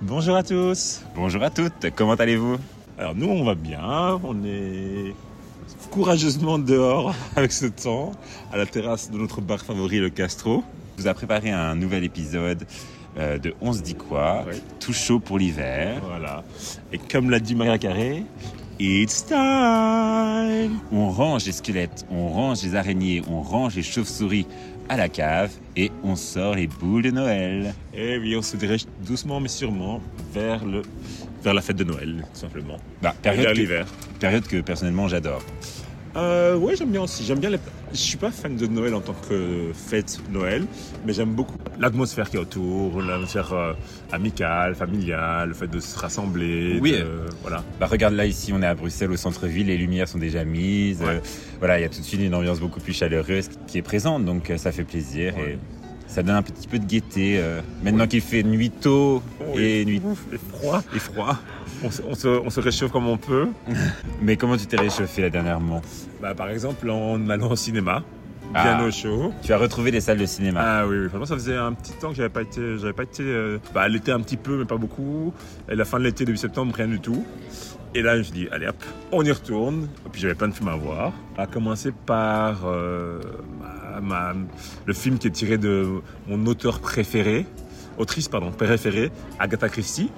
Bonjour à tous. Bonjour à toutes. Comment allez-vous? Alors nous, on va bien. On est courageusement dehors avec ce temps à la terrasse de notre bar favori, le Castro. Je vous a préparé un nouvel épisode euh, de On se dit quoi? Tout chaud pour l'hiver. Voilà. Et comme l'a dit Maria Carré, it's time. On range les squelettes, on range les araignées, on range les chauves-souris à la cave et on sort les boules de Noël. Et oui, on se dirige doucement mais sûrement vers le vers la fête de Noël, tout simplement. Bah, Vers période, que, l'hiver. période que personnellement j'adore. Euh, ouais, j'aime bien aussi. J'aime bien. Les... Je suis pas fan de Noël en tant que fête Noël, mais j'aime beaucoup l'atmosphère qui est autour, l'atmosphère euh, amicale, familiale, le fait de se rassembler. Oui. de- voilà. Bah, regarde là ici, on est à Bruxelles au centre-ville, les lumières sont déjà mises. Ouais. Euh, voilà, il y a tout de suite une ambiance beaucoup plus chaleureuse qui est présente, donc euh, ça fait plaisir Ouais. et ça donne un petit peu de gaieté. euh, maintenant qu'il fait nuit tôt et nuit Et froid. et froid. On se, on se- on se réchauffe comme on peut. Mais comment tu t'es réchauffé là dernièrement? Bah, par exemple, en allant au cinéma, bien Ah. au chaud. Tu as retrouvé les salles de cinéma. Ah oui, oui, franchement, ça faisait un petit temps que j'avais pas été, j'avais pas été, euh, bah, l'été un petit peu, mais pas beaucoup. Et la fin de l'été, début septembre, rien du tout. Et là, je dit, allez hop, on y retourne. Et puis j'avais plein de films à voir. À commencer par euh, ma- ma- le film qui est tiré de mon auteur préféré, autrice pardon, préférée, Agatha Christie.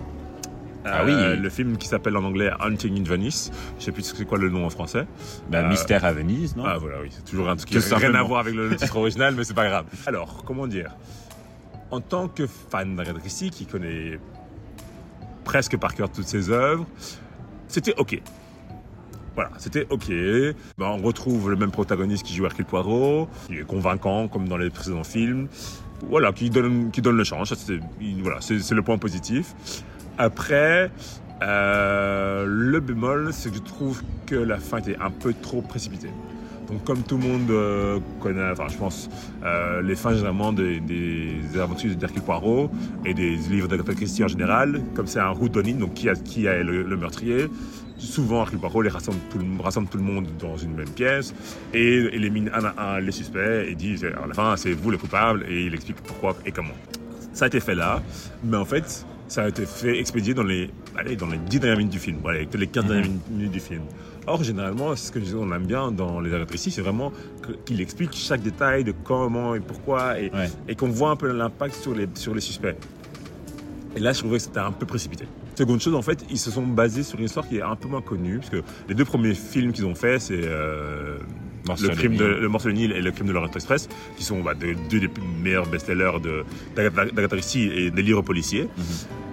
Ah Euh, oui. Le film qui s'appelle en anglais Hunting in Venice. Je sais plus c'est quoi le nom en français. Bah, euh, Mystère à Venise, non? Ah voilà, oui, c'est toujours un truc qui n'a rien à voir avec le, le titre original, mais c'est pas grave. Alors, comment dire? En tant que fan d'Agatha Christie, qui connaît presque par cœur toutes ses œuvres, c'était ok. Voilà, c'était ok. Ben, on retrouve le même protagoniste qui joue Hercule Poirot, qui est convaincant comme dans les précédents films. Voilà, qui donne, qui donne le change. C'est- il- Voilà, c'est le point positif. Après, euh, le bémol, c'est que je trouve que la fin était un peu trop précipitée. Donc, comme tout le monde euh, connaît, enfin, je pense, euh, les fins généralement des, aventures d'Hercule Poirot et des livres d'Agatha Christie en général, comme c'est un whodunit, donc qui, a, le meurtrier, souvent Poirot les rassemble tout, le, rassemble tout le monde dans une même pièce et élimine un à un les suspects et dit à la fin c'est vous le coupable et il explique pourquoi et comment. Ça a été fait là, mais en fait, ça a été fait expédier dans les, allez, dans les 10 dernières minutes du film, voilà, les 15 dernières minutes du film. Or, généralement, ce que on aime bien dans les Agatha Christie, c'est vraiment qu'il explique chaque détail de comment et pourquoi et, Ouais. et qu'on voit un peu l'impact sur les, sur les suspects. Et là, je trouvais que c'était un peu précipité. Seconde chose, en fait, ils se sont basés sur une histoire qui est un peu moins connue, parce que les deux premiers films qu'ils ont fait, c'est euh, Le, crime de, le morceau de Nil et le crime de l'Orient Express, qui sont bah, deux, deux des meilleurs best-sellers d'Agatha Christie et des livres policiers. Mhm.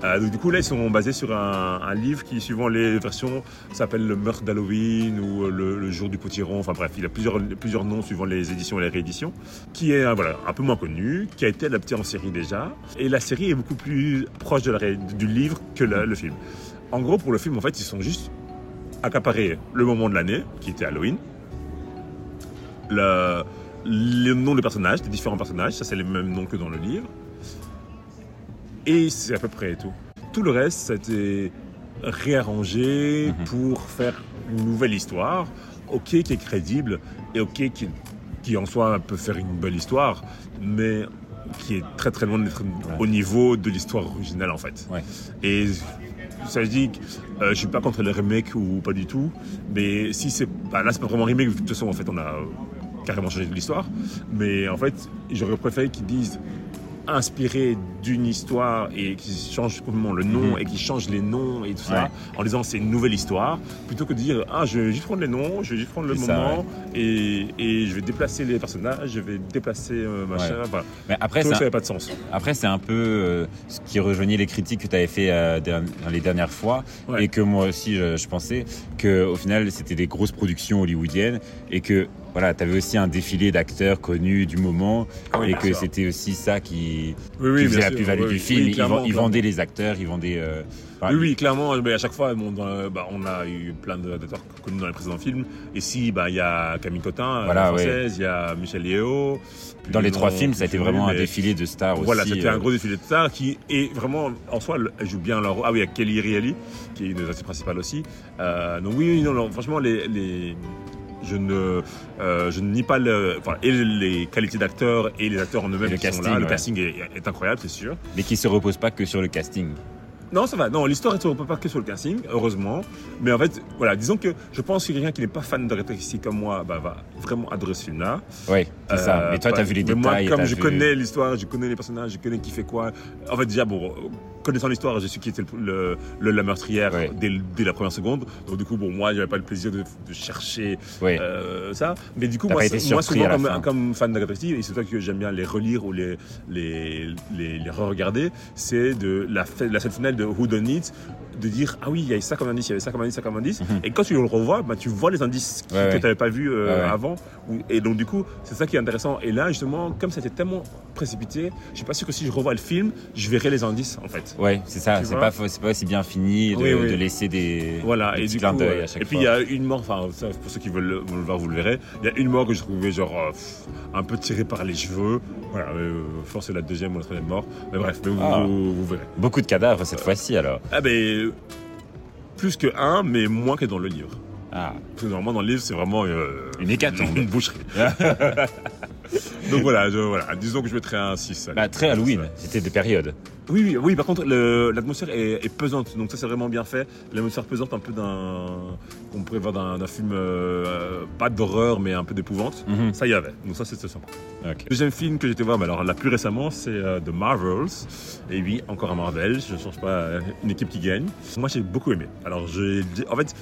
Euh, donc, du coup, là, ils sont basés sur un, un livre qui, suivant les versions, s'appelle Le meurtre d'Halloween ou euh, le, le jour du potiron. Enfin bref, il a plusieurs, plusieurs noms suivant les éditions et les rééditions, qui est voilà, un peu moins connu, qui a été adapté en série déjà. Et la série est beaucoup plus proche de la du livre que la- le film. En gros, pour le film, en fait, ils sont juste accaparés le moment de l'année, qui était Halloween, le, le nom des personnages, des différents personnages, ça c'est les mêmes noms que dans le livre. Et c'est à peu près tout. Tout le reste, ça a été réarrangé Mhm. pour faire une nouvelle histoire, ok, qui est crédible, et ok, qui, qui en soi peut faire une belle histoire, mais qui est très très loin d'être au niveau de l'histoire originale en fait. Ouais. Et ça je dis que euh, je suis pas contre les remakes ou pas du tout, mais si c'est bah, là c'est pas vraiment remake, de toute façon en fait on a carrément changé de l'histoire, mais en fait j'aurais préféré qu'ils disent inspiré d'une histoire et qui change complètement le nom Mhm. et qui change les noms et tout ça Ouais. en disant c'est une nouvelle histoire plutôt que de dire ah je vais juste prendre les noms je vais juste prendre le ça, moment et, et je vais déplacer les personnages je vais déplacer euh, machin Ouais. voilà. Mais après, Tout ça n'avait pas de sens Après, c'est un peu euh, ce qui rejoignait les critiques que tu avais fait euh, dans les dernières fois et que moi aussi je, je pensais que au final c'était des grosses productions hollywoodiennes et que voilà, tu avais aussi un défilé d'acteurs connus du moment Oui, et que c'était aussi ça qui, oui, qui oui, faisait bien la plus-value du film. Ils, vendaient les acteurs, ils vendaient. euh, enfin, Oui, oui, clairement. Mais à chaque fois, bon, dans- bah, on a eu plein d'acteurs connus dans les précédents films. Ici, bah, il y a Camille Cotin, Voilà, française, il y a Michel puis Dans les trois films, ça a été vraiment un défilé de stars Voilà, aussi. c'était euh, un gros défilé de stars qui est vraiment, en soi, elle joue bien leur rôle. Ah oui, il y a Kelly Rielly, qui est une des actrices principales aussi. Euh, donc oui, oui, non, non, franchement, les, les- je ne, euh, je ne nie pas le, enfin, et les qualités d'acteurs et les acteurs en eux-mêmes le sont casting. Le casting est, est incroyable, c'est sûr. mais qui se repose pas que sur le casting. Non, ça va. Non, l'histoire est pas que sur le casting, heureusement. Mais en fait, voilà, disons que je pense que quelqu'un qui n'est pas fan de rétrécie comme moi bah, va vraiment adorer ce film-là. Oui, c'est ça. Euh, Mais toi, tu as vu les détails. Moi, comme je vu- connais l'histoire, je connais les personnages, je connais qui fait quoi. En fait, déjà, bon, connaissant l'histoire, je sais qui était le, le- la meurtrière dès, dès la première seconde. Donc, du coup, bon, moi, j'avais pas le plaisir de, de chercher euh, ça. Mais du coup, moi, moi souvent, comme, comme fan de rétrécie, et c'est ça que j'aime bien les relire ou les, les, les, les re-regarder, c'est de la, la scène finale de Who Done It, de dire ah oui il y avait ça comme indice il y avait ça comme indice ça comme indice Mhm. et quand tu le revois bah, tu vois les indices qui- Ouais, que tu n'avais pas vu euh, Ouais, avant et donc du coup c'est ça qui est intéressant et là justement comme c'était tellement précipité je suis pas sûr que si je revois le film je verrai les indices en fait Ouais, c'est ça. C'est pas, pas aussi bien fini de, Oui, oui. de laisser des, voilà des et petits du clins d'œil euh, à chaque et puis fois. il y a une mort enfin ça, pour ceux qui veulent le, voir vous le verrez il y a une mort que je trouvais genre euh, un peu tirée par les cheveux voilà euh, c'est la deuxième ou la troisième mort mais bref mais vous, Ah. vous, vous verrez Beaucoup de cadavres cette fois-ci alors. ah ben plus que un mais moins que dans le livre Ah, Parce que normalement, dans le livre, c'est vraiment euh, Une hécatombe. Une boucherie. Donc voilà, je- voilà, disons que je mettrais un 6. allez. bah, très Halloween. C'était des périodes. Oui, oui, oui, par contre, l'atmosphère est, est pesante. Donc ça, c'est vraiment bien fait. L'atmosphère pesante, un peu d'un. qu'on pourrait voir d'un film, euh, pas d'horreur, mais un peu d'épouvante. Mhm. Ça y avait. Donc ça, c'était sympa. Ok. Deuxième film que j'étais voir, mais alors là plus récemment, c'est euh, The Marvels. Et oui, encore un Marvel. Je ne change pas euh, une équipe qui gagne. Moi, j'ai beaucoup aimé. Alors, j'ai, en fait,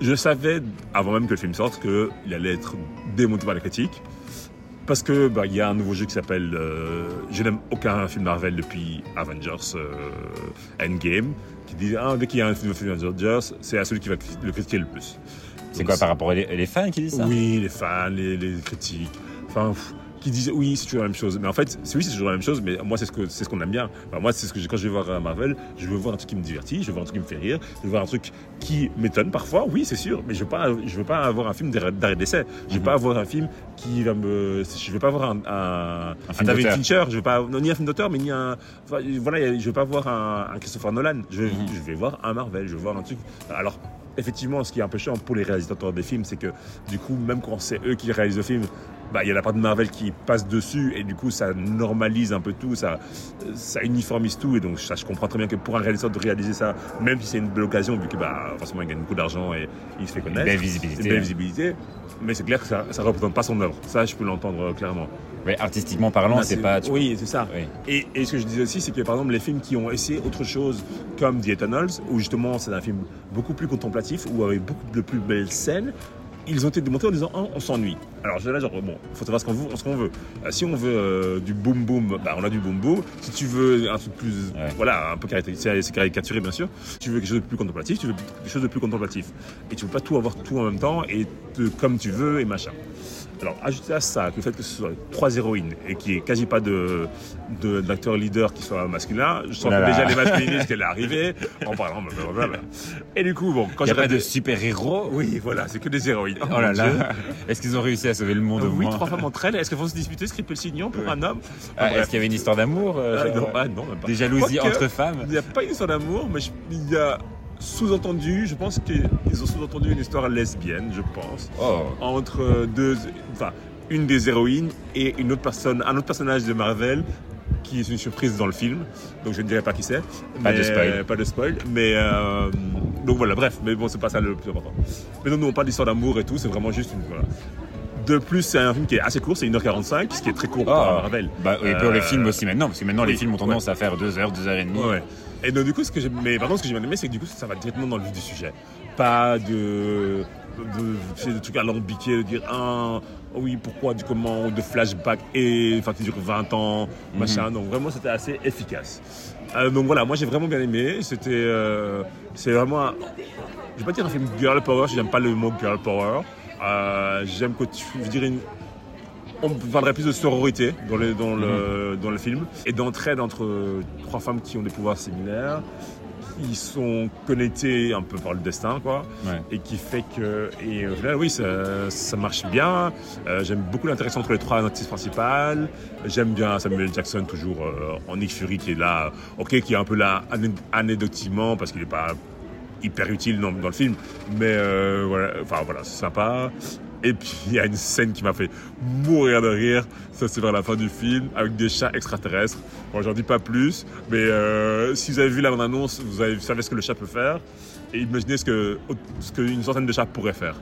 je savais avant même que le film sorte qu'il allait être démonté par la critique. Parce que bah, il y a un nouveau jeu qui s'appelle. euh, je n'aime aucun film Marvel depuis Avengers euh, Endgame. Qui dit ah, dès qu'il y a un film, film Avengers, c'est à celui qui va le critiquer le plus. C'est quoi par rapport aux les fans qui disent ça? Oui, les fans, les, les critiques, enfin, pff, qui disent oui, c'est toujours la même chose. Mais en fait, c'est- oui, c'est toujours la même chose, mais moi, c'est ce que c'est ce qu'on aime bien. Enfin, moi, c'est ce que quand je vais voir euh, Marvel, je veux voir un truc qui me divertit, je veux voir un truc qui me fait rire, je veux voir un truc qui m'étonne parfois, oui, c'est sûr, mais je veux pas, je veux pas avoir un film d'arrêt d'essai. Je veux Mhm. pas avoir un film qui va me, je veux pas avoir un, un, Un David. Fincher, je veux pas, non, ni un film d'auteur, mais ni un, enfin, voilà, je veux pas voir un, un Christopher Nolan. Je je vais voir un Marvel, je veux voir un truc. Alors, effectivement, ce qui est un peu chiant pour les réalisateurs des films, c'est que du coup, même quand c'est eux qui réalisent le film, bah, il y a la part de Marvel qui passe dessus et du coup, ça normalise un peu tout, ça, ça uniformise tout. Et donc, ça, je comprends très bien que pour un réalisateur de réaliser ça, même si c'est une belle occasion, vu que bah, forcément, il gagne beaucoup d'argent et il se fait Une connaître. belle Une visibilité. belle hein. visibilité. Mais c'est clair que ça ne représente pas son œuvre. Ça, je peux l'entendre euh, clairement. Ouais, artistiquement parlant, c'est pas. tu- Oui, c'est ça. Oui. Et, et ce que je disais aussi, c'est que par exemple, les films qui ont essayé autre chose, comme The Eternals, où justement c'est un film beaucoup plus contemplatif, où avec beaucoup de plus belles scènes, ils ont été démontés en disant Ah, on s'ennuie. Alors je là, genre, bon, faut savoir ce qu'on veut. Ce qu'on veut. Euh, si on veut euh, du boom boom, bah, on a du boom boom. Si tu veux un truc plus. Ouais. Voilà, un peu caricaturé, c'est caricaturé, bien sûr. Si tu veux quelque chose de plus contemplatif, tu veux quelque chose de plus contemplatif. Et tu veux pas tout avoir tout en même temps et te- comme tu veux et machin. Alors, ajouter à ça que le fait que ce soit trois héroïnes et qu'il n'y ait quasi pas de, de- d'acteur leader qui soit masculin, je sens Oh là que là. déjà les masculinistes qu'elle est arrivée en parlant blablabla. Et du coup, bon, quand Il n'y a pas de super-héros Oui, voilà, c'est que des héroïnes. Oh là mon Dieu. là Est-ce qu'ils ont réussi à sauver le monde au Oui, moins trois femmes entre elles. Est-ce qu'elles vont se disputer, ce le signon pour Ouais. un homme Ah, Enfin. Est-ce qu'il y avait une histoire d'amour euh, Ah, non, ah, non, même pas. Des jalousies Quoique, entre femmes Il n'y a pas une histoire d'amour, mais il y a sous-entendu, je pense qu'ils ont sous-entendu une histoire lesbienne, je pense. Oh entre deux, enfin, une des héroïnes et une autre personne, un autre personnage de Marvel qui est une surprise dans le film. Donc je ne dirai pas qui c'est. Pas de spoil. Pas de spoil. Mais euh, donc voilà, bref. Mais bon, c'est pas ça le plus important. Mais non, nous on parle d'histoire d'amour et tout. C'est vraiment juste une. Voilà. De plus, c'est un film qui est assez court, c'est 1h45, ce qui est très court pour Ah. un Marvel. Bah, et pour les Euh, films aussi maintenant, parce que maintenant les films ont tendance à faire 2 heures, 2 heures et demie. Ouais, ouais. Et donc, du coup, ce que j'ai, mais par contre, ce que j'ai bien aimé, c'est que du coup, ça va directement dans le vif du sujet. Pas de, de, c'est des trucs alambiqués, de dire, ah, oui, pourquoi, du comment, de flashback et, enfin, tu dure 20 ans, machin. Donc, vraiment, c'était assez efficace. Euh, donc, voilà, moi, j'ai vraiment bien aimé. C'était, euh, c'est vraiment, un- je vais pas dire un film girl power, j'aime pas le mot girl power. Euh, j'aime que tu, je veux dire, une, on parlerait plus de sororité dans le, dans le, dans le film et d'entraide entre trois femmes qui ont des pouvoirs similaires, qui sont connectées un peu par le destin, quoi, Ouais. et qui fait que, et au final, oui, ça, ça marche bien. Euh, J'aime beaucoup l'interaction entre les trois actrices principales. J'aime bien Samuel Jackson, toujours euh, en Nick Fury, qui est là, ok, qui est un peu là anecdotiquement, parce qu'il n'est pas hyper utile dans, dans le film, mais euh, voilà, enfin voilà, c'est sympa. Et puis il y a une scène qui m'a fait mourir de rire. Ça c'est vers la fin du film avec des chats extraterrestres. Bon, j'en dis pas plus, mais euh, si vous avez vu la bande-annonce, vous, avez- vous savez ce que le chat peut faire. Et imaginez ce que ce qu'une centaine de chats pourrait faire.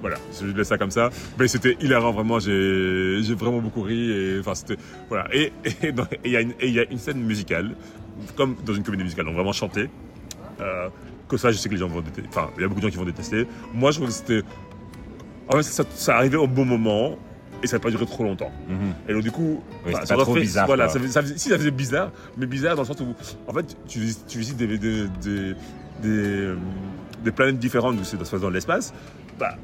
Voilà, je laisse ça comme ça. Mais c'était hilarant, vraiment. J'ai vraiment beaucoup ri. Et enfin, c'était voilà. Et il y a une scène musicale, comme dans une comédie musicale, donc vraiment chantée. Euh, que ça, je sais que les gens vont détester. Enfin, il y a beaucoup de gens qui vont détester. Moi, je trouve que c'était. En fait, ça, ça arrivait au bon moment et ça n'a pas duré trop longtemps. Mhm. Et donc, du coup, Oui, c'était ça pas trop fait- bizarre, Voilà, ça ça si, ça faisait bizarre, mais bizarre dans le sens où, en fait, tu, vis- tu visites des, des, des, des, euh, des planètes différentes où ça se passe dans l'espace. Bah,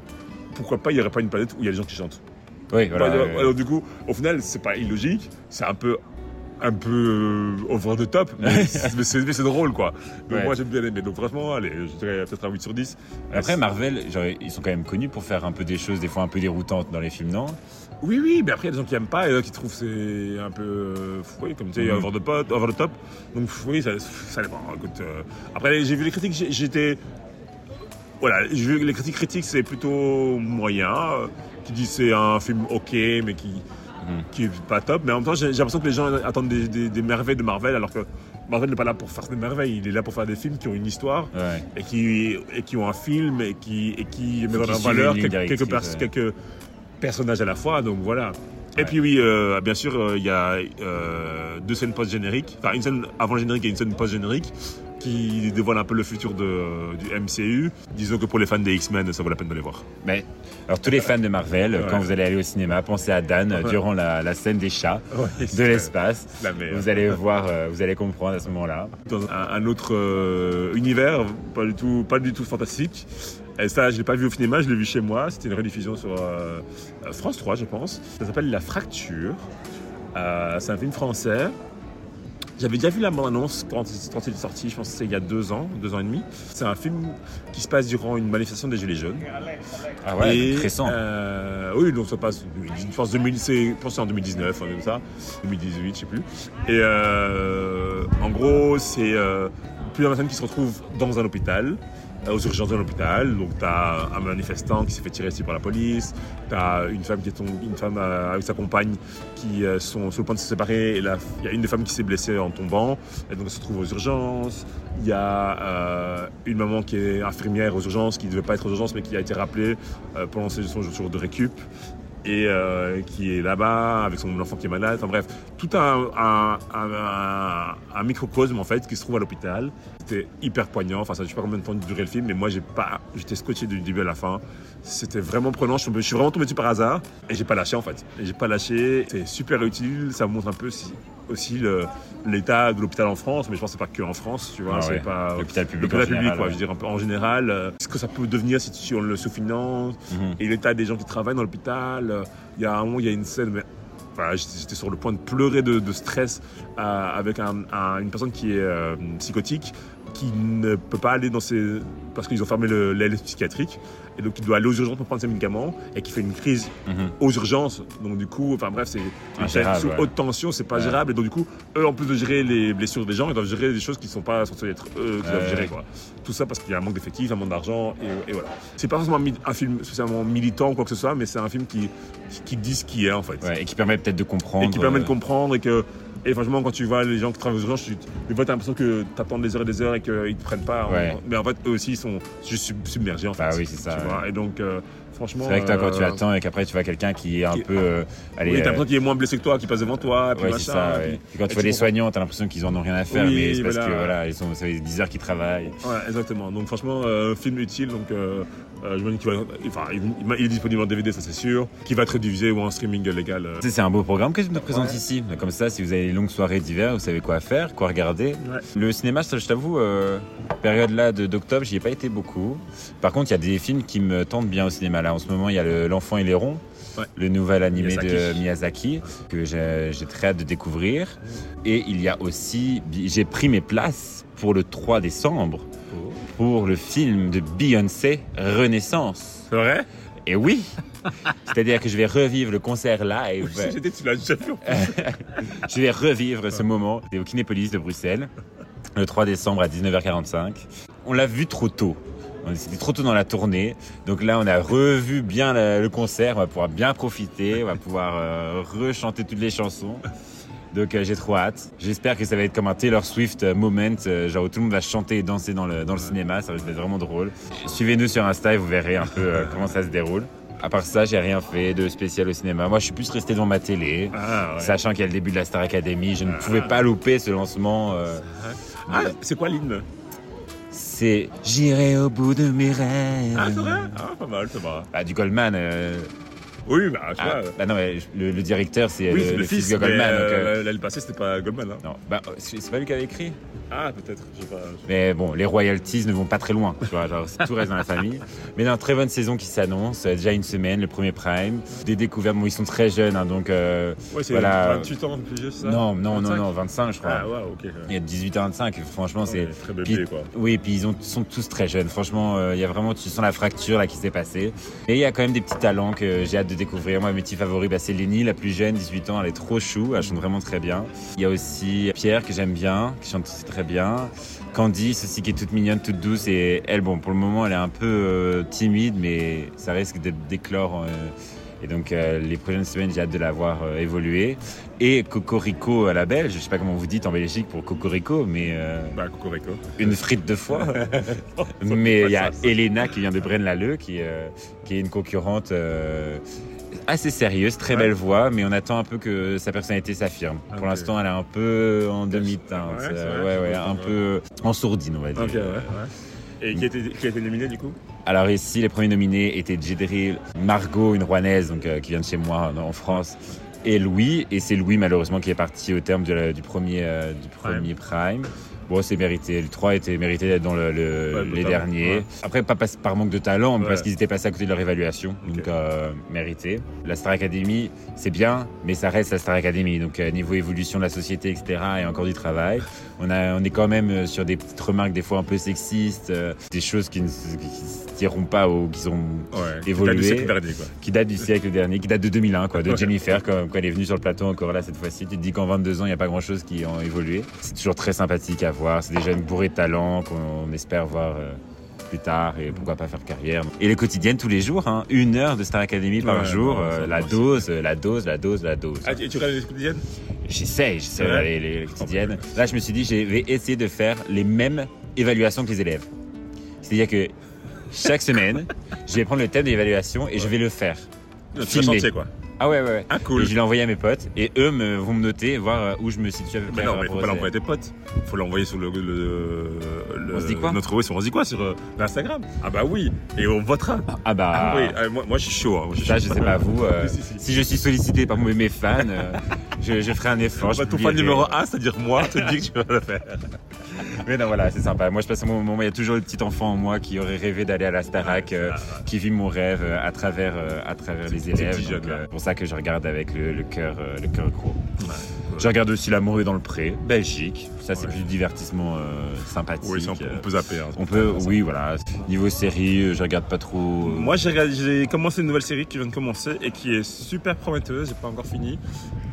pourquoi pas, il n'y aurait pas une planète où il y a des gens qui chantent. Oui, voilà. Bah, ouais. alors, du coup, au final, c'est pas illogique, c'est un peu un peu euh, over the top, mais c'est drôle quoi. Donc Ouais. moi j'aime bien aimé. Donc franchement, allez, je dirais peut-être un 8 sur 10. Après, Marvel, genre, ils sont quand même connus pour faire un peu des choses, des fois un peu déroutantes dans les films, non? Oui, oui, mais après il y a des gens qui aiment pas et qui trouvent c'est un peu, euh, oui, comme tu sais, Mhm. over, the pot, over the top. Donc oui, ça, ça dépend. Écoute, euh, après j'ai vu les critiques, j'étais, voilà, j'ai vu les critiques critiques c'est plutôt moyen, euh, qui disent c'est un film ok, mais qui Qui est pas top. Mais en même temps, j'ai l'impression que les gens attendent des, des- des merveilles de Marvel, alors que Marvel n'est pas là pour faire des merveilles. Il est là pour faire des films qui ont une histoire Ouais. et qui, et qui ont un film et qui, et qui met Faut en valeur quelques, quelques, directrice, pers- ouais. quelques personnages à la fois. Donc voilà. Et puis oui, euh, bien sûr, euh, il y a euh, deux scènes post-génériques, enfin une scène avant le générique et une scène post-générique qui dévoilent un peu le futur de, du MCU. Disons que pour les fans des X-Men, ça vaut la peine de les voir. Mais, alors, tous les fans de Marvel, Ouais. quand vous allez aller au cinéma, pensez à Dan Ouais. durant la, la scène des chats de l'espace. Vous allez voir, euh, vous allez comprendre à ce moment-là. dans un, un autre euh, univers, pas du tout, pas du tout fantastique. Et ça, je l'ai pas vu au cinéma, je l'ai vu chez moi. C'était une rediffusion sur euh, euh, France 3, je pense. Ça s'appelle La Fracture. Euh, c'est un film français. J'avais déjà vu la bande-annonce quand, quand il est sorti, je pense que c'était il y a deux ans, deux ans et demi. C'est un film qui se passe durant une manifestation des Gilets jaunes. Ah ouais, Et, récent. euh, oui, donc ça passe. Je pense, 2000, c'est- je pense que c'est en 2019, hein, comme ça, 2018, je sais plus. Et euh, en gros, c'est euh, plusieurs personnes qui se retrouvent dans un hôpital, aux urgences d'un hôpital. Donc, tu as un manifestant qui s'est fait tirer dessus par la police, tu as une femme qui est euh, avec sa compagne qui euh, sont sur le point de se séparer. Il y a une des femmes qui s'est blessée en tombant, et donc elle se trouve aux urgences. Il y a euh, une maman qui est infirmière aux urgences, qui ne devait pas être aux urgences, mais qui a été rappelée euh, pendant son jour de récup et euh, qui est là-bas avec son enfant qui est malade. Enfin bref, tout un- un microcosme en fait qui se trouve à l'hôpital. C'était hyper poignant. Enfin, ça, je sais pas combien de temps durait le film, mais moi j'ai pas, j'étais scotché du début à la fin. C'était vraiment prenant. Je, suis tombé- je suis vraiment tombé dessus par hasard et j'ai pas lâché en fait. J'ai pas lâché. C'est super utile. Ça montre un peu si- aussi l'état de l'hôpital en France, mais je pense que c'est pas que en France, tu vois. Ah c'est ouais. pas L'hôpital public l'hôpital en public, général, quoi. ouais. Je veux dire un peu en général. euh, ce que ça peut devenir si tu on le sous-finance Mhm. et l'état des gens qui travaillent dans l'hôpital. euh, Il y a un moment, il y a une scène, mais enfin, j'étais j'étais sur le point de pleurer de, de stress euh, avec un- un- une personne qui est euh, psychotique, qui ne peut pas aller dans ses... parce qu'ils ont fermé le- l'aile psychiatrique, et donc il doit aller aux urgences pour prendre ses médicaments, et qui fait une crise Mhm. aux urgences. Donc du coup, enfin bref, c'est sous ouais. haute tension, c'est pas Ouais. gérable. Et donc du coup, eux, en plus de gérer les blessures des gens, ils doivent gérer des choses qui sont pas censées être eux qui doivent gérer. Quoi. Tout ça parce qu'il y a un manque d'effectifs, un manque d'argent, et, et voilà. C'est pas forcément un, film spécialement militant ou quoi que ce soit, mais c'est un film qui, qui, dit ce qui est en fait. Ouais, et qui permet peut-être de comprendre. Et qui permet de euh, comprendre et que. Et franchement, quand tu vois les gens qui travaillent aux urgences, tu, des fois, t'as l'impression que t'attends des heures et des heures et qu'ils te prennent pas. Ouais. Mais en fait, eux aussi, ils sont juste sub- submergés, en fait. Bah oui, c'est ça, Tu ouais. vois. Et donc, euh, franchement. C'est vrai que toi, quand tu euh, attends et qu'après tu vois quelqu'un qui est un qui- peu. euh, allez, Oui, t'as euh, l'impression qu'il est moins blessé que toi, qui passe devant toi, puis Ouais, machin. ça. ouais. puis- Et quand tu vois les soignants, t'as l'impression qu'ils en ont rien à faire, Oui, mais c'est parce voilà. que voilà, ils sont, ça fait 10 heures qu'ils travaillent. Ouais, exactement. Donc franchement, euh, film utile. Donc euh, euh, je me dis qu'il va, enfin, il, est disponible en DVD, ça c'est sûr. Qui va être diffusé ou en streaming légal. euh. C'est un beau programme que tu nous présentes ici. Comme ça, si vous avez les longues soirées d'hiver, vous savez quoi faire, quoi regarder. Ouais. Le cinéma, ça, je t'avoue, euh, période là d'octobre, j'y ai pas été beaucoup. Par contre, il y a des films qui me tentent bien au cinéma. Là, en ce moment, il y a le- L'Enfant et les ronds, Ouais. le nouvel animé de Miyazaki. Que j'ai très hâte de découvrir. Et il y a aussi, j'ai pris mes places pour le 3 décembre pour le film de Beyoncé, Renaissance. C'est vrai? Et oui C'est-à-dire que je vais revivre le concert live. J'étais, tu l'as déjà fait. Je vais revivre ce moment. C'est au Kinépolis de Bruxelles, le 3 décembre à 19h45. On l'a vu trop tôt. On- C'était trop tôt dans la tournée. Donc là, on a revu bien le, le concert. On va pouvoir bien profiter. On va pouvoir euh, rechanter toutes les chansons. Donc euh, j'ai trop hâte. J'espère que ça va être comme un Taylor Swift euh, moment, euh, genre où tout le monde va chanter et danser dans le, dans le cinéma. Ça va être vraiment drôle. Suivez-nous sur Insta et vous verrez un peu euh, comment ça se déroule. À part ça, j'ai rien fait de spécial au cinéma. Moi, je suis plus resté devant ma télé. Ah, ouais. Sachant qu'il y a le début de la Star Academy, je ne pouvais pas louper ce lancement. Ah, c'est quoi l'hymne? C'est J'irai au bout de mes rêves. Ah, c'est vrai? Ah, pas mal, c'est vrai. Bah, du Goldman. euh, Oui, bah, tu ah, vois. bah non, mais le, le directeur, c'est oui, euh, le, fils de Goldman. donc, euh, euh, L'année passée, c'était pas Goldman. Hein. non, bah, c'est pas lui qui avait écrit. Ah, peut-être. Je sais pas. Mais bon, les royalties ne vont pas très loin. Tu vois, genre, tout reste dans la famille. Mais non, très bonne saison qui s'annonce. Euh, Déjà une semaine, le premier prime. Des découvertes. Bon, ils sont très jeunes, hein, donc. euh, Ouais, c'est Voilà. 28 ans plus vieux, c'est ça non, non, non, 25? non, 25, je crois. Ah, ouais, ok. Il y a de 18 à 25. Franchement, c'est. Très bébé, Puis- quoi. Oui, puis ils ont, sont tous très jeunes. Franchement, euh, il y a vraiment, tu sens la fracture là qui s'est passée. Et il y a quand même des petits talents que j'ai hâte de découvrir. Moi, mes petits favoris, bah, c'est Lénie, la plus jeune, 18 ans. Elle est trop chou, elle chante vraiment très bien. Il y a aussi Pierre que j'aime bien, qui chante aussi très bien. Candice aussi qui est toute mignonne, toute douce. Et elle, bon, pour le moment, elle est un peu euh, timide, mais ça risque d'éclore. euh, et donc, euh, les prochaines semaines, j'ai hâte de la voir euh, évoluer. Et Cocorico à la belge, je sais pas comment vous dites en Belgique pour Cocorico, mais euh, Bah, Cocorico. une frite de foie. Mais il y a ça, ça. Elena qui vient de Braine-l'Alleud, qui, qui est une concurrente assez sérieuse, très Ouais. belle voix, mais on attend un peu que sa personnalité s'affirme. Pour l'instant, elle est un peu en demi-teinte, Ouais, ouais, un peu en sourdine, on va dire. Ok, ouais. ouais. Et qui a, été, qui a été nominé, du coup Alors ici, les premiers nominés étaient Jedril, Margot, une Rouennaise, donc, euh, qui vient de chez moi en, France, et Louis. Et c'est Louis, malheureusement, qui est parti au terme de la- du premier, euh, du premier prime. Bon, c'est mérité. Le 3 était mérité d'être dans le, le- Ouais, les derniers. ouais. Après, pas par manque de talent, mais parce qu'ils étaient passés à côté de leur évaluation. Donc, euh, mérité. La Star Academy, c'est bien, mais ça reste la Star Academy. Donc, niveau évolution de la société, etc., a encore du travail. On, a, on est quand même euh, sur des petites remarques, des fois un peu sexistes, euh, des choses qui ne se, qui tireront pas ou qui sont Ouais. Évolué. Qui date du siècle dernier, quoi. qui date du siècle dernier, qui date de 2001, quoi, de Ouais. Jennifer, quand, quand elle est venue sur le plateau encore là cette fois-ci. Tu te dis qu'en 22 ans, il n'y a pas grand-chose qui ont évolué. C'est toujours très sympathique à voir. C'est des jeunes bourrés de talent qu'on espère voir euh, plus tard et pourquoi pas faire carrière. Et les quotidiennes tous les jours, hein, une heure de Star Academy par Ouais, jour, euh, la dose, euh, la dose, la dose, la dose. Ah, et tu regardes les quotidiennes? J'essaye, j'essaie Ouais. d'aller les, les quotidiennes. Là, je me suis dit, je vais essayer de faire les mêmes évaluations que les élèves. C'est-à-dire que chaque semaine, je vais prendre le thème d'évaluation et je vais le faire. Tu Filmé. chanter, quoi. Ah ouais, ouais, ouais. Ah, cool. Et je l'ai envoyé à mes potes et eux me, vont me noter, voir euh, où je me situe peu Mais non, mais faut pas l'envoyer à tes potes. Faut l'envoyer sur le, le, le- On se dit quoi Notre ouais, sur on se dit quoi sur euh, l'Instagram? Ah bah oui, et on votera. élèves. Ah bah, Ah, oui, ah, moi, moi je suis chaud. Hein, moi, je suis ça je sais pas vous. euh, Si, si, si. si je suis sollicité par mes fans, euh, je, je ferai un effort. je Bah, ton fan numéro 1, c'est-à-dire moi, te dis que tu vas le faire. Mais non, voilà, c'est sympa. Moi, je passe un bon moment. Il y a toujours le petit enfant en moi qui aurait rêvé d'aller à la Starac, qui vit mon rêve à travers, à travers les élèves. Euh, ça que je regarde avec le, le cœur, euh, le cœur gros. Ouais, Je regarde aussi L'amour est dans le pré, Belgique. Ça, c'est Ouais. plus du divertissement euh, sympathique. Oui, on, peut, on peut zapper. hein. On peut, oui, voilà. Niveau série, euh, je regarde pas trop. euh, Moi, j'ai commencé une nouvelle série qui vient de commencer et qui est super prometteuse. J'ai pas encore fini.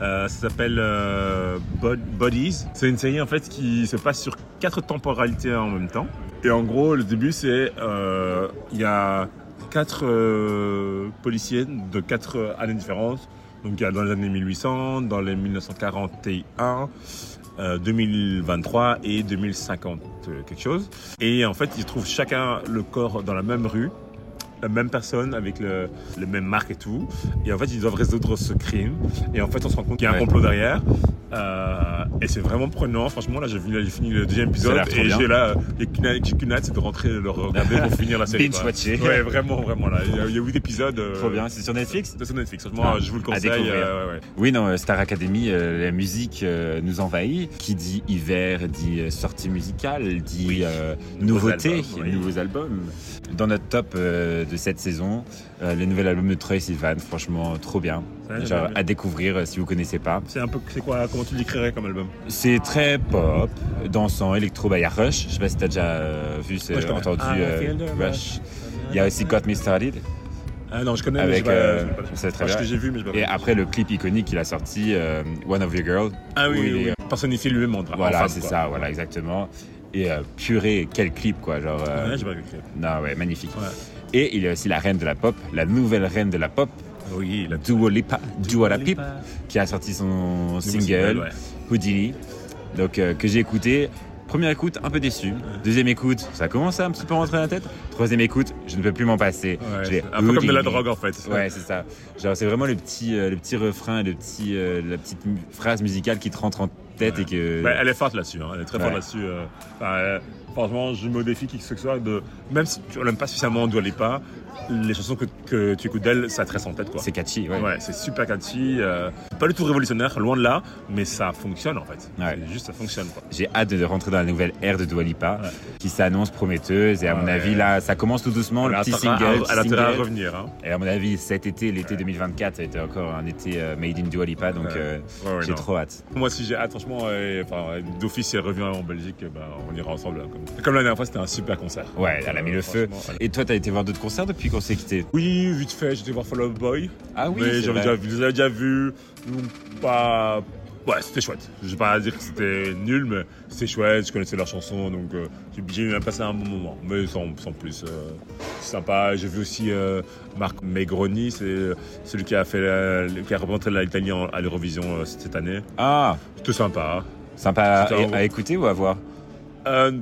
Euh, ça s'appelle euh, Bod- Bodies. C'est une série en fait qui se passe sur quatre temporalités en même temps. Et en gros, le début, c'est euh, il y a quatre euh, policiers de quatre années différentes. Donc, il y a dans les années 1800, dans les 1941. euh, 2023 et 2050 euh, quelque chose et en fait ils trouvent chacun le corps dans la même rue la même personne avec le, le même marque et tout. Et en fait, ils doivent résoudre ce crime. Et en fait, on se rend compte qu'il y a un complot derrière. Euh, et c'est vraiment prenant. Franchement, là, j'ai fini, le deuxième épisode. Et j'ai là, les cuna- j'ai qu'une hâte, c'est de rentrer le regarder pour finir la série. Binge-watcher. Ouais, vraiment, vraiment. Là, il y a, huit épisodes. euh, Trop bien. C'est sur Netflix? C'est sur Netflix. Franchement, Ah, je vous le conseille. euh, ouais. Oui, non, Star Academy, la musique nous envahit. Qui dit hiver dit sortie musicale, dit Oui. euh, Nouveaux nouveaux albums. Dans notre top de cette saison, euh, le nouvel album de Troy Sivan, franchement trop bien. Ouais, Genre, à découvrir euh, si vous connaissez pas. C'est un peu, c'est quoi, comment tu l'écrirais comme album? C'est très pop, dansant, électro. Bah, il y a Rush, je sais pas si t'as déjà euh, vu, Ouais, je entendu Ah, euh, Rush. Il y a aussi Got Me Started. Ah non, je connais, Avec, euh, c'est très Enfin, bien. que j'ai vu, mais je Et après le clip iconique qu'il a sorti, euh, One of Your Girls. Ah oui, oui, oui. Personnifier lui-même en Voilà, c'est ça, voilà, exactement. Et euh, purée, quel clip quoi. Genre, Ouais, j'ai pas vu le clip. non, ouais, magnifique. Ouais. Et il y a aussi la reine de la pop, la nouvelle reine de la pop, Oui, la Dua Lipa, Dua Lipa, qui a sorti son single, single, ouais. Houdini, donc euh, que j'ai écouté. Première écoute, un peu déçu. Deuxième écoute, ça commence à un petit peu rentrer dans la tête. Troisième écoute, je ne peux plus m'en passer. Ouais, un peu comme de la drogue en fait. Ouais, c'est ça. Genre, c'est vraiment le petit, euh, le petit refrain, et le petit, euh, la petite phrase musicale qui te rentre en tête et que. Bah, elle est forte là-dessus, hein. elle est très forte là-dessus. euh. Enfin, euh, franchement, je me défie qui que ce soit de. Même si tu n'aimes pas spécialement Dua Lipa, les chansons que, que tu écoutes d'elle, ça te reste en tête quoi. c'est catchy, ouais. Ouais, c'est super catchy. euh, pas du tout révolutionnaire, loin de là, mais ça fonctionne en fait. Ouais. Juste ça fonctionne quoi. J'ai hâte de rentrer dans la nouvelle ère de Dua Lipa, Ouais. qui s'annonce prometteuse. Et à mon avis, là, ça commence tout doucement, Elle le petit intérêt à- single. Elle à single. revenir. Hein. Et à mon avis, cet été, l'été 2024, ça a été encore un été euh, made in Dua Lipa, donc euh, j'ai trop hâte. Moi, si j'ai hâte, franchement, enfin, d'office, si elle revient en Belgique, ben, on ira ensemble. hein, comme comme la dernière fois, c'était un super concert. Ouais, elle a mis le feu. Et toi, t'as été voir d'autres concerts depuis qu'on s'est quitté? Oui, vite fait, j'étais voir Fall Out Boy. Ah oui, mais j'avais déjà, vu- je les avais déjà vus. donc Pas. Ouais, c'était chouette. Je vais pas dire que c'était nul, mais c'était chouette. Je connaissais leurs chansons, donc euh, j'ai- même passé un bon moment. Mais sans, sans plus. euh, sympa. J'ai vu aussi euh, Marc Megroni, c'est celui qui a fait, la- qui a représenté l'Italie à l'Eurovision euh, cette année. Ah, C'était sympa. sympa à, à écouter ou à voir? Euh,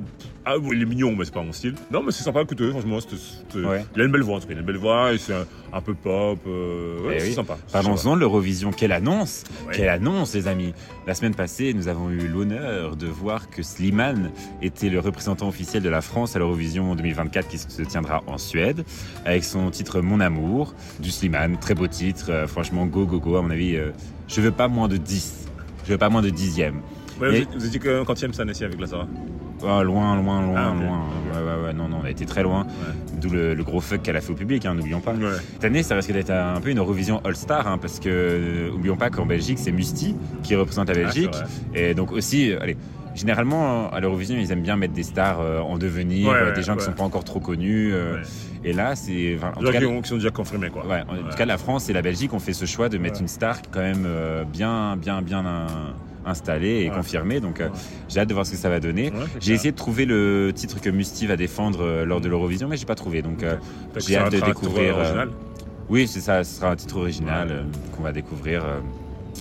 ah oui, il est mignon, mais c'est pas mon style. Non, mais c'est sympa à écouter, franchement. Ouais. Il a une belle voix, en tout cas. Il a une belle voix et c'est un, un peu pop. euh, ouais, Eh c'est oui. sympa. Parlons-en de l'Eurovision. Quelle annonce Ouais. Quelle annonce, les amis La semaine passée, nous avons eu l'honneur de voir que Slimane était le représentant officiel de la France à l'Eurovision 2024 qui se tiendra en Suède, avec son titre Mon Amour, du Slimane. Très beau titre, euh, franchement, go, go, go. À mon avis, euh, je veux pas moins de 10. Je veux pas moins de dixième. Ouais, vous, vous étiez que quantième année-ci avec la Sarah Oh, loin, loin, loin, Ah, ok. loin. Ouais, ouais, ouais, non, non, on a été très loin. D'où le, le gros fuck qu'elle a fait au public, hein, n'oublions pas. Ouais. Cette année, ça risque d'être un peu une Eurovision All-Star, hein, parce que, euh, oublions pas qu'en Belgique, c'est Musti qui représente la Ah, Belgique. et donc aussi, euh, allez, généralement, à l'Eurovision, ils aiment bien mettre des stars euh, en devenir, Ouais, euh, ouais, des gens qui ouais. sont pas encore trop connus. euh. Et là, c'est... enfin, en tout cas, qui, ont- qui sont déjà confirmés, quoi. Ouais, en tout cas, la France et la Belgique ont fait ce choix de mettre une star quand même euh, bien, bien, bien euh, installée et Ouais. confirmée. Donc, euh, Ouais. j'ai hâte de voir ce que ça va donner. J'ai essayé de trouver le titre que Musti va défendre euh, lors de l'Eurovision, mais j'ai pas trouvé. Donc, euh, j'ai hâte de découvrir, original. oui, c'est ça. Ce sera un titre original qu'on va découvrir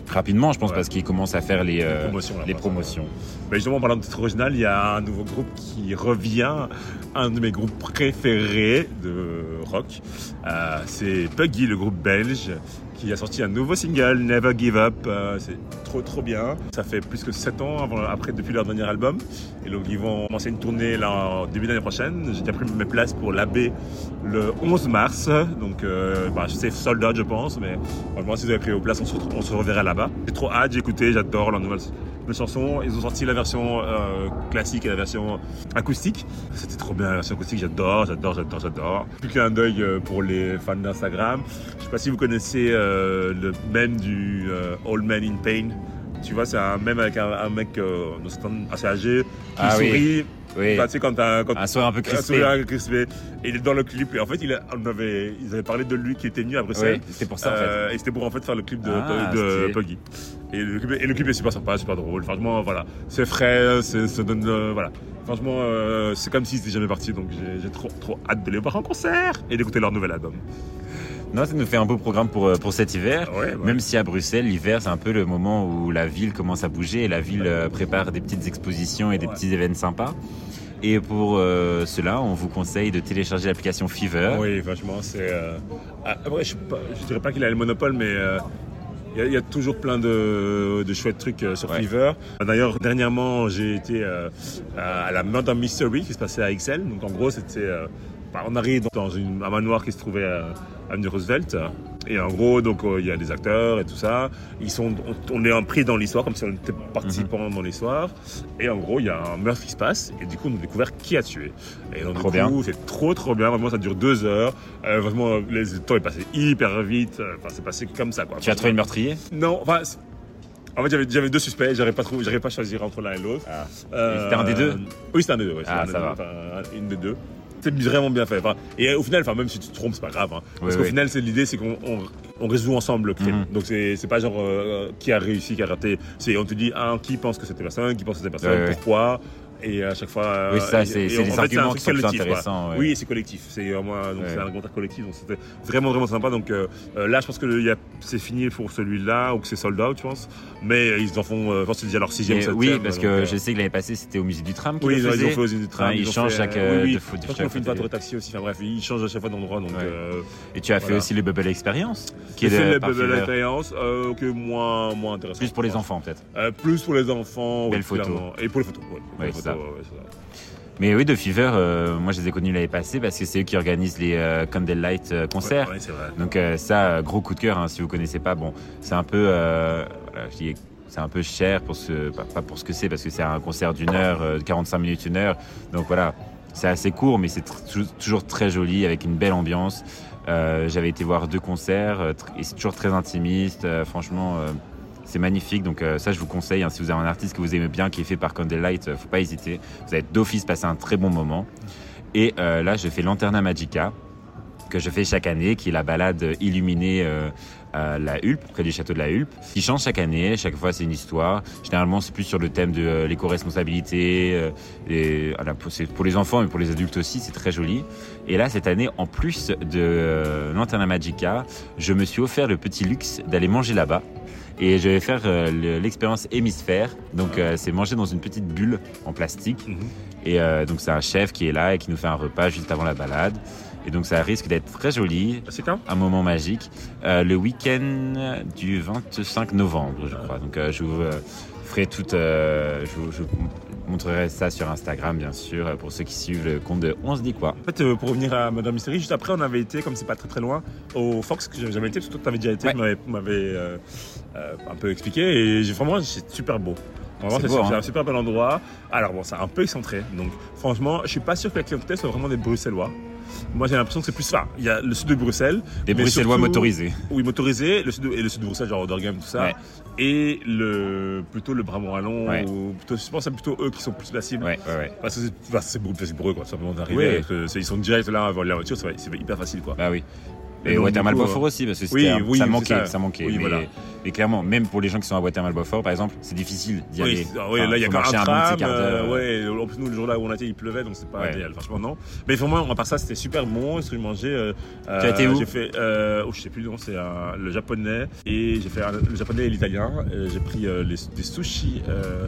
rapidement, je pense, Ouais. parce qu'il commence à faire les, euh, promotions, là, les par promotions. Mais justement, en parlant de titre original, il y a un nouveau groupe qui revient, un de mes groupes préférés de rock. Euh, c'est Puggy, le groupe belge, qui a sorti un nouveau single, Never Give Up. Euh, c'est trop trop bien. Ça fait plus que 7 ans après, depuis leur dernier album. Et donc ils vont commencer une tournée là en début d'année prochaine. J'ai déjà pris mes places pour l'AB le 11 mars. Donc euh, bah, c'est sold out je pense. Mais vraiment si vous avez pris vos places, on se, reverra là-bas. J'ai trop hâte, j'ai j'adore leur nouvelle nouvelle chanson. Ils ont sorti la version euh, classique et la version acoustique. C'était trop bien la version acoustique, j'adore, j'adore, j'adore, j'adore. Plus qu'un deuil euh, pour les fans d'Instagram. Je sais pas si vous connaissez euh, le mème du euh, Old Man in Pain. Tu vois, c'est un mème avec un, un mec assez âgé qui Ah sourit. Oui, Enfin, tu sais, quand t'as- un soir un peu un crispé. sourire crispé. Et il est dans le clip. Et en fait, il a- on avait, ils avaient parlé de lui qui était venu à Bruxelles. Oui, c'était pour ça en fait. Euh, et c'était pour en fait faire le clip de, Ah, de, de stylé. Puggy. Et le, clip, et le clip est super sympa, super drôle. Franchement, voilà, c'est frais, ça donne, euh, voilà. Franchement, euh, c'est comme s'ils étaient jamais partis. Donc j'ai, j'ai trop, trop hâte de les voir en concert et d'écouter leur nouvel album. Non, ça nous fait un beau programme pour, euh, pour cet hiver. Ouais, ouais. Même si à Bruxelles, l'hiver, c'est un peu le moment où la ville commence à bouger et la ville euh, prépare des petites expositions et des Ouais. petits événements sympas. Et pour euh, cela, on vous conseille de télécharger l'application Fever. Oui, franchement, c'est. Euh... ah, Après, je, je dirais pas qu'il a le monopole, mais euh, il y, a- il y a toujours plein de, de chouettes trucs euh, sur Ouais. Fever. D'ailleurs, dernièrement, j'ai été euh, à la Murder Mystery qui se passait à XL. Donc, en gros, c'était. euh, bah, on arrive dans une, un manoir qui se trouvait avenue Roosevelt. Et en gros, donc euh, il y a des acteurs et tout ça. Ils sont, on, on est pris dans l'histoire comme si on était participant dans l'histoire. Et en gros, il y a un meurtre qui se passe. Et du coup, on a découvert qui a tué. Et donc, Trop du bien. coup, c'est trop trop bien. Vraiment, ça dure deux heures. Euh, vraiment, les temps est passé hyper vite. Euh, Enfin, c'est passé comme ça, quoi. Tu as trouvé le meurtrier? Non, enfin. En fait, j'avais, deux suspects, j'arrivais pas, j'arrivais pas à choisir entre l'un et l'autre. Ah. Euh, C'était un des deux? Oui, c'était un des deux. ouais, Ah, un des ça deux, va. enfin, une des deux. C'est vraiment bien fait. Enfin, et au final, enfin, même si tu te trompes, c'est pas grave. hein. parce Oui, qu'au final, c'est l'idée, c'est qu'on on, on résout ensemble le crime. Mhm. Donc c'est, pas genre euh, qui a réussi, qui a raté. C'est on te dit ah, qui pense que c'était personne, qui pense que c'était personne, pourquoi? Et à chaque fois. Oui, ça, c'est des arguments qui sont collectif, intéressants. ouais. Oui, c'est collectif. C'est euh, moi, donc Ouais. c'est un commentaire collectif. Donc c'était vraiment vraiment sympa. Donc euh, euh, là, je pense que c'est fini pour celui-là ou que c'est sold out, je pense. Mais euh, ils en font. euh, je pense que c'est déjà leur sixième. Septième, oui, parce donc, que je sais que l'année passée, c'était au musée du tram Oui, ils ont, ils ont fait aux îles du tram. Enfin, ils changent fait, chaque, oui, oui. Je qu'on fait une fois. taxi aussi. Enfin bref, ils changent à chaque fois d'endroit. Donc. Et tu as fait aussi le Bubble Experience, qui est le les expériences euh, que moins moins intéressant. plus pour les enfants peut-être. Plus pour les enfants. photos. clairement. Et pour les photos. Ça. Mais oui, de Fever, euh, moi je les ai connus l'année passée parce que c'est eux qui organisent les euh, Candlelight euh, concerts. Ouais, ouais, c'est vrai. Donc euh, ça, gros coup de cœur, hein, si vous connaissez pas. Bon, c'est un peu, voilà, je dis, c'est un peu cher pour ce, pas, pas pour ce que c'est, parce que c'est un concert d'une heure, euh, 45 minutes, une heure. Donc voilà, c'est assez court, mais c'est toujours très joli, avec une belle ambiance. J'avais été voir deux concerts, et c'est toujours très intimiste. franchement, c'est magnifique. Donc euh, ça, je vous conseille. hein, si vous avez un artiste que vous aimez bien, qui est fait par Candlelight, euh, faut pas hésiter. Vous allez d'office passer un très bon moment. Et euh, là, je fais Lanterna Magica que je fais chaque année, qui est la balade illuminée euh, à la Hulpe, près du château de la Hulpe, qui change chaque année. Chaque fois, c'est une histoire. Généralement, c'est plus sur le thème de l'éco-responsabilité. voilà, pour, les enfants, mais pour les adultes aussi, c'est très joli. Et là, cette année, en plus de Lanterna Magica, je me suis offert le petit luxe d'aller manger là-bas. Et je vais faire euh, le- l'expérience hémisphère. Donc, euh, c'est manger dans une petite bulle en plastique. Mhm. Et euh, donc, c'est un chef qui est là et qui nous fait un repas juste avant la balade. Et donc, ça risque d'être très joli C'est quand un moment magique. Euh, le week-end du 25 novembre, je crois. Donc, euh, je vous euh, ferai tout. euh, je, vous, je montrerai ça sur Instagram, bien sûr, euh, pour ceux qui suivent le compte de On se dit quoi. En fait, euh, pour revenir à Madame Mystery, juste après, on avait été, comme c'est pas très très loin, au Fox, que j'avais jamais été, parce que toi, t'avais déjà été, Ouais. tu m'avais- euh, euh, un peu expliqué, et j'ai vraiment, c'est super beau. C'est hein. un super bel endroit. Alors bon, c'est un peu excentré, donc franchement, je suis pas sûr que la clientèle soit vraiment des Bruxellois. Moi, j'ai l'impression que c'est plus ça. Il y a le sud de Bruxelles, Des Bruxellois surtout- motorisés. oui, motorisé, le sud de, et le sud de Bruxelles, genre Odergem, tout ça, Ouais. Et le plutôt le Brabant Wallon, Ouais. ou plutôt, je pense c'est plutôt eux qui sont plus la cible. Ouais, ouais. Parce que c'est bah, beaucoup plus facile pour eux, quoi, simplement d'arriver. Oui. c'est- Ils sont direct là avant la voiture, c'est hyper facile, quoi. Bah oui. Et Watermal Beaufort aussi, parce que oui, oui, ça manquait. ça. Ça. manquait. Oui, mais, voilà. Mais clairement, même pour les gens qui sont à Watermal Beaufort, par exemple, c'est difficile d'y Oui, aller. oui, Enfin, là il y a quand marcher un bon tram. d'heure. euh, ouais, en plus nous le jour là où on a été il pleuvait donc c'est pas Ouais. idéal, franchement non. Mais vraiment à part ça c'était super bon, j'ai mangé. Euh, Tu as été où J'ai fait, euh, oh, je sais plus non, c'est euh, le japonais et j'ai fait le japonais et l'italien. Euh, J'ai pris euh, les, des sushis euh,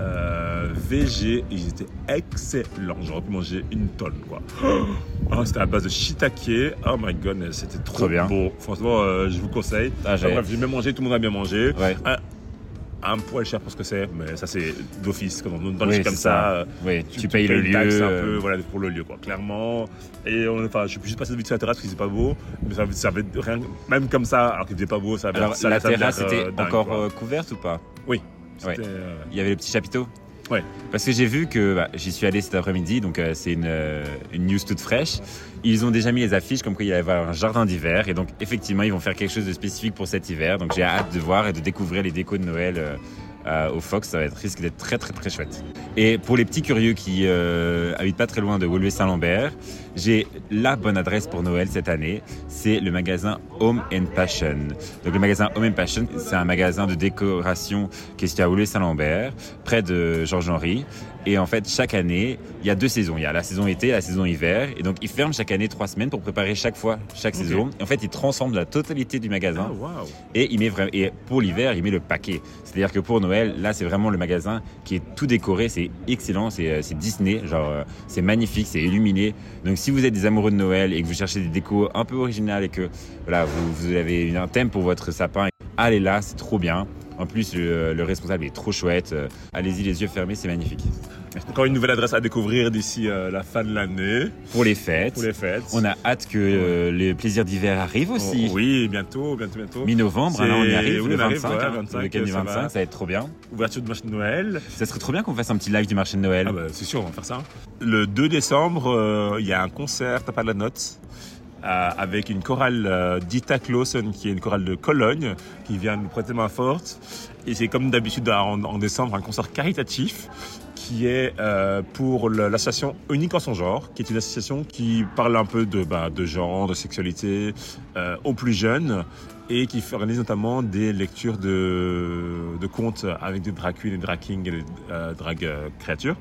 euh, VG et ils étaient excellents. J'aurais pu manger une tonne quoi. Oh, c'était à base de shiitake. Oh my god, c'était trop, Trop bien. beau. Franchement, euh, je vous conseille. Ah, j'ai- Enfin, bref, j'ai bien mangé, tout le monde a bien mangé Ouais. un poil cher pour ce que c'est, mais ça c'est d'office. Dans les Oui, trucs comme ça, ça. euh, Oui, tu, payes le une taxe lieu. un peu euh, voilà, pour le lieu, quoi, clairement. Et on, enfin, je suis juste passé vite sur la terrasse parce que c'est pas beau, mais ça, ça avait rien, même comme ça, alors qu'il faisait pas beau, ça avait Alors, ça, la ça terrasse était euh, dingue, encore quoi. euh, couverte ou pas? C'était, euh, Il y avait le petit chapiteau Ouais. Parce que j'ai vu que bah, j'y suis allé cet après-midi, donc euh, c'est une, euh, une news toute fraîche. Ils ont déjà mis les affiches comme quoi il y avait un jardin d'hiver, et donc effectivement ils vont faire quelque chose de spécifique pour cet hiver. Donc j'ai hâte de voir et de découvrir les décos de Noël euh, euh, au Fox. Ça va être risque d'être très très très chouette. Et pour les petits curieux qui euh, habitent pas très loin de Woluwe-Saint-Lambert, j'ai la bonne adresse pour Noël cette année. C'est le magasin Home and Passion. Donc le magasin Home and Passion, c'est un magasin de décoration qui est situé à Woluwe-Saint-Lambert, près de Georges-Henri. Et en fait, chaque année, il y a deux saisons. Il y a la saison été et la saison hiver. Et donc, ils ferment chaque année trois semaines pour préparer chaque fois, chaque saison. Et en fait, ils transforment la totalité du magasin. Waouh! Et, il met vraiment, et pour l'hiver, il met le paquet. C'est-à-dire que pour Noël, là, c'est vraiment le magasin qui est tout décoré. C'est excellent. C'est euh, Disney. Genre, euh, c'est magnifique. C'est illuminé. Donc, si vous êtes des amoureux de Noël et que vous cherchez des décos un peu originales et que voilà, vous, avez un thème pour votre sapin, allez là. C'est trop bien. En plus, le, le responsable est trop chouette. Euh, Allez-y, les yeux fermés. C'est magnifique. Encore une nouvelle adresse à découvrir d'ici euh, la fin de l'année, Pour les fêtes. pour les fêtes. On a hâte que euh, les plaisirs d'hiver arrivent aussi. Oh, oui, bientôt, bientôt, bientôt. Mi-novembre, hein, là, on y arrive, oui, le on arrive, 25, ouais, hein, 25, le week-end du ça 25, va. ça va être trop bien. Ouverture de marché de Noël. Ça serait trop bien qu'on fasse un petit live du marché de Noël. Ah bah, c'est sûr, on va faire ça. Le 2 décembre, euh, il y a un concert, t'as pas de la note, avec une chorale euh, d'Ita Clausen, qui est une chorale de Cologne, qui vient nous prêter main forte. Et c'est comme d'habitude en, en décembre, un concert caritatif qui est euh, pour l'association Unique en son genre, qui est une association qui parle un peu de, bah, de genre, de sexualité euh, aux plus jeunes. Et qui organise notamment des lectures de, de contes avec des drag queens et drag kings et des euh, drag euh, créatures.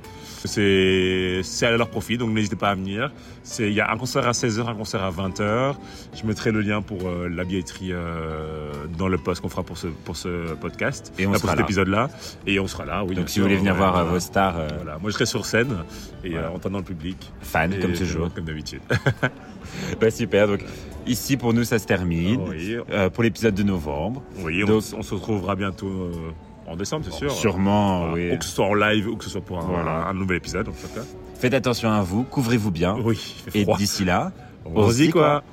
C'est à leur profit, donc n'hésitez pas à venir. C'est- Il y a un concert à 16h, un concert à 20h. Je mettrai le lien pour euh, la billetterie euh, dans le post qu'on fera pour ce, pour ce podcast, Et on sera pour cet là. épisode-là. Et on sera là, oui. Donc si sûr. vous voulez venir voir voilà. vos stars Voilà. Moi, je serai sur scène et Voilà. en tenant le public. fans Et comme toujours. Comme d'habitude. Bah, super. Donc ici pour nous ça se termine. oui, Euh, pour l'épisode de novembre. oui on, Donc- on se retrouvera bientôt euh, en décembre, c'est sûr. Sûrement, Voilà. oui. Ou que ce soit en live ou que ce soit pour un, Voilà. un nouvel épisode, en tout cas. Faites attention à vous, couvrez-vous bien. Oui, il fait Et d'ici là, on se dit quoi?